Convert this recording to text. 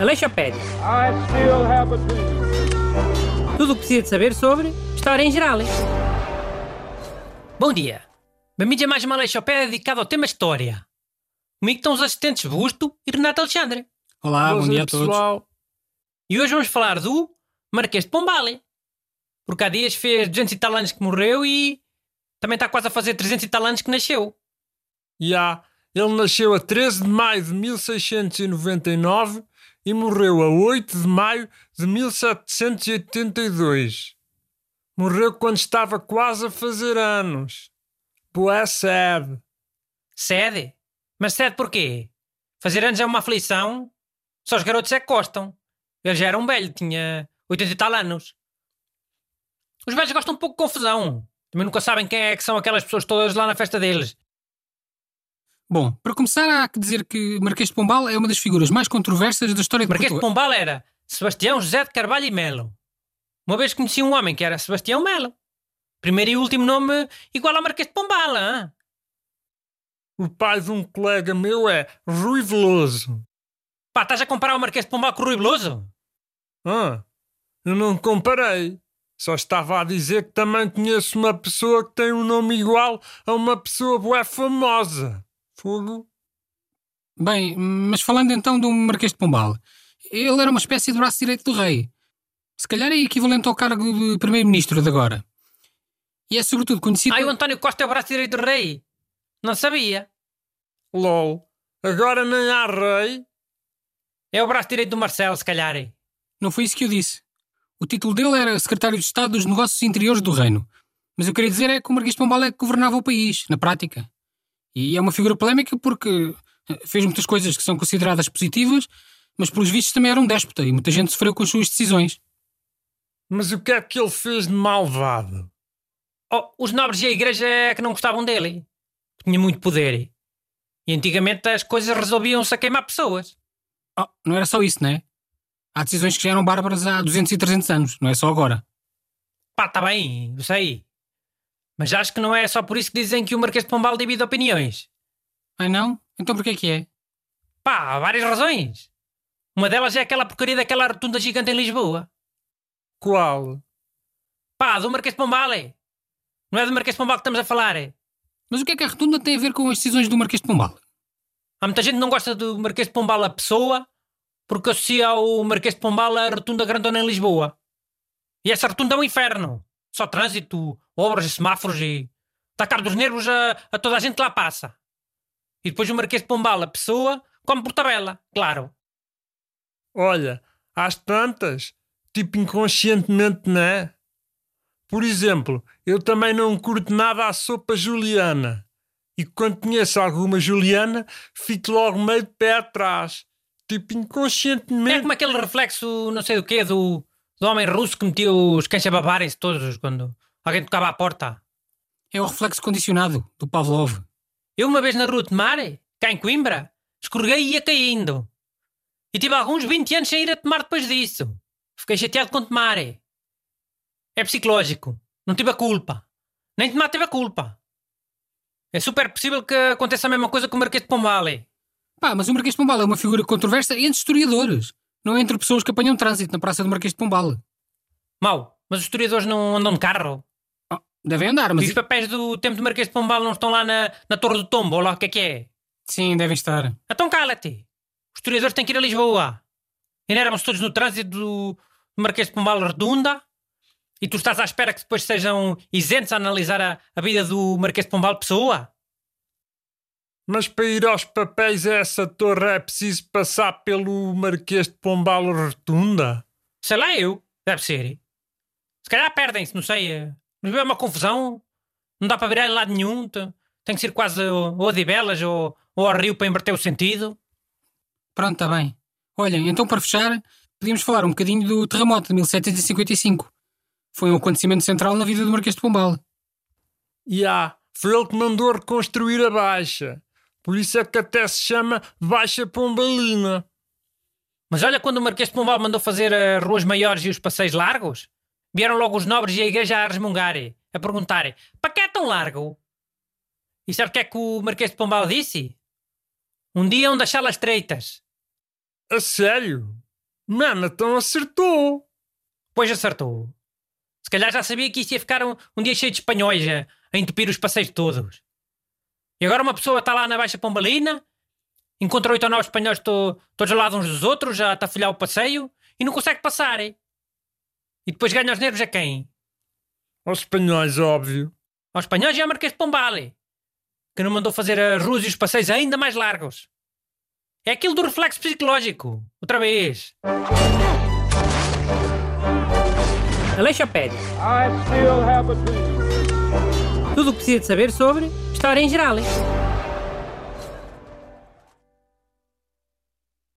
Aleixopédia. I still have a dream. Tudo o que precisa de saber sobre história em geral. Bom dia. Bem-vindos a mais uma Aleixopédia dedicada ao tema História. Comigo estão os assistentes Busto e Renato Alexandre. Olá, bom Boas dia a noite, todos. pessoal. E hoje vamos falar do Marquês de Pombal. Porque há dias fez 200 e tal anos que morreu e também está quase a fazer 300 e tal anos que nasceu. Já, ele nasceu a 13 de maio de 1699 e morreu a 8 de maio de 1782. Morreu quando estava quase a fazer anos. Boa sede. Sede? Mas sede porquê? Fazer anos é uma aflição? Só os garotos é que gostam. Ele já era um velho, tinha 80 e tal anos. Os velhos gostam um pouco de confusão. Também nunca sabem quem é que são aquelas pessoas todas lá na festa deles. Bom, para começar, há que dizer que Marquês de Pombal é uma das figuras mais controversas da história de Marquês de Portugal. Pombal era Sebastião José de Carvalho e Melo. Uma vez conheci um homem que era Sebastião Melo. Primeiro e último nome igual ao Marquês de Pombal, hã? O pai de um colega meu é Rui Veloso. Pá, estás a comparar o Marquês de Pombal com o Rui Veloso? Ah, eu não comparei. Só estava a dizer que também conheço uma pessoa que tem um nome igual a uma pessoa bué famosa. Fogo. Bem, mas falando então do Marquês de Pombal, ele era uma espécie de braço direito do rei. Se calhar é equivalente ao cargo de primeiro-ministro de agora. E é sobretudo conhecido... Ai, o António Costa é o braço direito do rei. Não sabia. LOL. Agora nem há rei. É o braço direito do Marcelo, se calhar. é. Não foi isso que eu disse. O título dele era Secretário de Estado dos Negócios Interiores do Reino. Mas eu queria dizer é que o Marquês de Pombal é que governava o país, na prática. E é uma figura polémica porque eh, fez muitas coisas que são consideradas positivas, mas pelos vistos também era um déspota e muita gente sofreu com as suas decisões. Mas o que é que ele fez de malvado? Oh, os nobres e a igreja é que não gostavam dele. Tinha muito poder. E antigamente as coisas resolviam-se a queimar pessoas. Oh, não era só isso, não é? Há decisões que já eram bárbaras há 200 e 300 anos, não é só agora. Pá, tá bem, eu sei. Mas acho que não é só por isso que dizem que o Marquês de Pombal divide opiniões. Ah, não? Então porquê que é? Pá, há várias razões. Uma delas é aquela porcaria daquela rotunda gigante em Lisboa. Qual? Pá, do Marquês de Pombal, é. Não é do Marquês de Pombal que estamos a falar, é. Mas o que é que a rotunda tem a ver com as decisões do Marquês de Pombal? Há muita gente que não gosta do Marquês de Pombal a pessoa porque associa ao Marquês de Pombal a rotunda grandona em Lisboa. E essa rotunda é um inferno. Só trânsito, obras e semáforos e... Está caro dos nervos a, a toda a gente que lá passa. E depois o Marquês de Pombal, a pessoa, come por tabela, claro. Olha, às tantas, tipo inconscientemente, não é? Por exemplo, eu também não curto nada a sopa juliana. E quando conheço alguma juliana, fico logo meio de pé atrás. Tipo É inconscientemente. como aquele reflexo, não sei do quê, do, do homem russo que metia os cães a babarem-se todos quando alguém tocava à porta. É o reflexo condicionado do Pavlov. Eu uma vez na rua de mar, cá em Coimbra, escorreguei e ia caindo. E tive alguns 20 anos sem ir a tomar depois disso. Fiquei chateado com tomar. É psicológico. Não tive a culpa. Nem tomar teve a culpa. É super possível que aconteça a mesma coisa com o Marquês de Pombal. Pá, mas o Marquês de Pombal é uma figura controversa entre historiadores, não entre pessoas que apanham trânsito na Praça do Marquês de Pombal. Mau, mas os historiadores não andam de carro. Oh, devem andar, E mas. os papéis do tempo do Marquês de Pombal não estão lá na, na Torre do Tombo, ou lá o que é que é. Sim, devem estar. Então cala-te. Os historiadores têm que ir a Lisboa. E não éramos todos no trânsito do, do Marquês de Pombal Redunda? E tu estás à espera que depois sejam isentos a analisar a, a vida do Marquês de Pombal Pessoa? Mas para ir aos papéis a essa torre é preciso passar pelo Marquês de Pombal Rotunda? Sei lá eu. Deve ser. Se calhar perdem-se, não sei. eh. Mas é uma confusão. Não dá para virar em lado nenhum. Te- Tem que ser quase ou a Odivelas ou, ou ao Rio para inverter o sentido. Pronto, está bem. Olha, então para fechar, podíamos falar um bocadinho do terremoto de 1755. Foi um acontecimento central na vida do Marquês de Pombal. E há, foi ele que mandou reconstruir a Baixa. Por isso é que até se chama Baixa Pombalina. Mas olha quando o Marquês de Pombal mandou fazer as ruas maiores e os passeios largos, vieram logo os nobres e a igreja a resmungar, a perguntar: para que é tão largo? E sabe o que é que o Marquês de Pombal disse? Um dia onde achá-las estreitas. A sério? Mano, então acertou. Pois acertou. Se calhar já sabia que isto ia ficar um, um dia cheio de espanhóis a, a entupir os passeios todos. E agora uma pessoa está lá na Baixa Pombalina, encontra oito ou nove espanhóis to, todos ao lado uns dos outros, a tafolhar o passeio, e não consegue passar. hein? E depois ganha os nervos a quem? Aos espanhóis, óbvio. Aos espanhóis e ao Marquês de Pombal, que não mandou fazer as ruas e os passeios ainda mais largos. É aquilo do reflexo psicológico. Outra vez. Aleixopédia. I still have a dream. Tudo o que precisa de saber sobre História em Geral.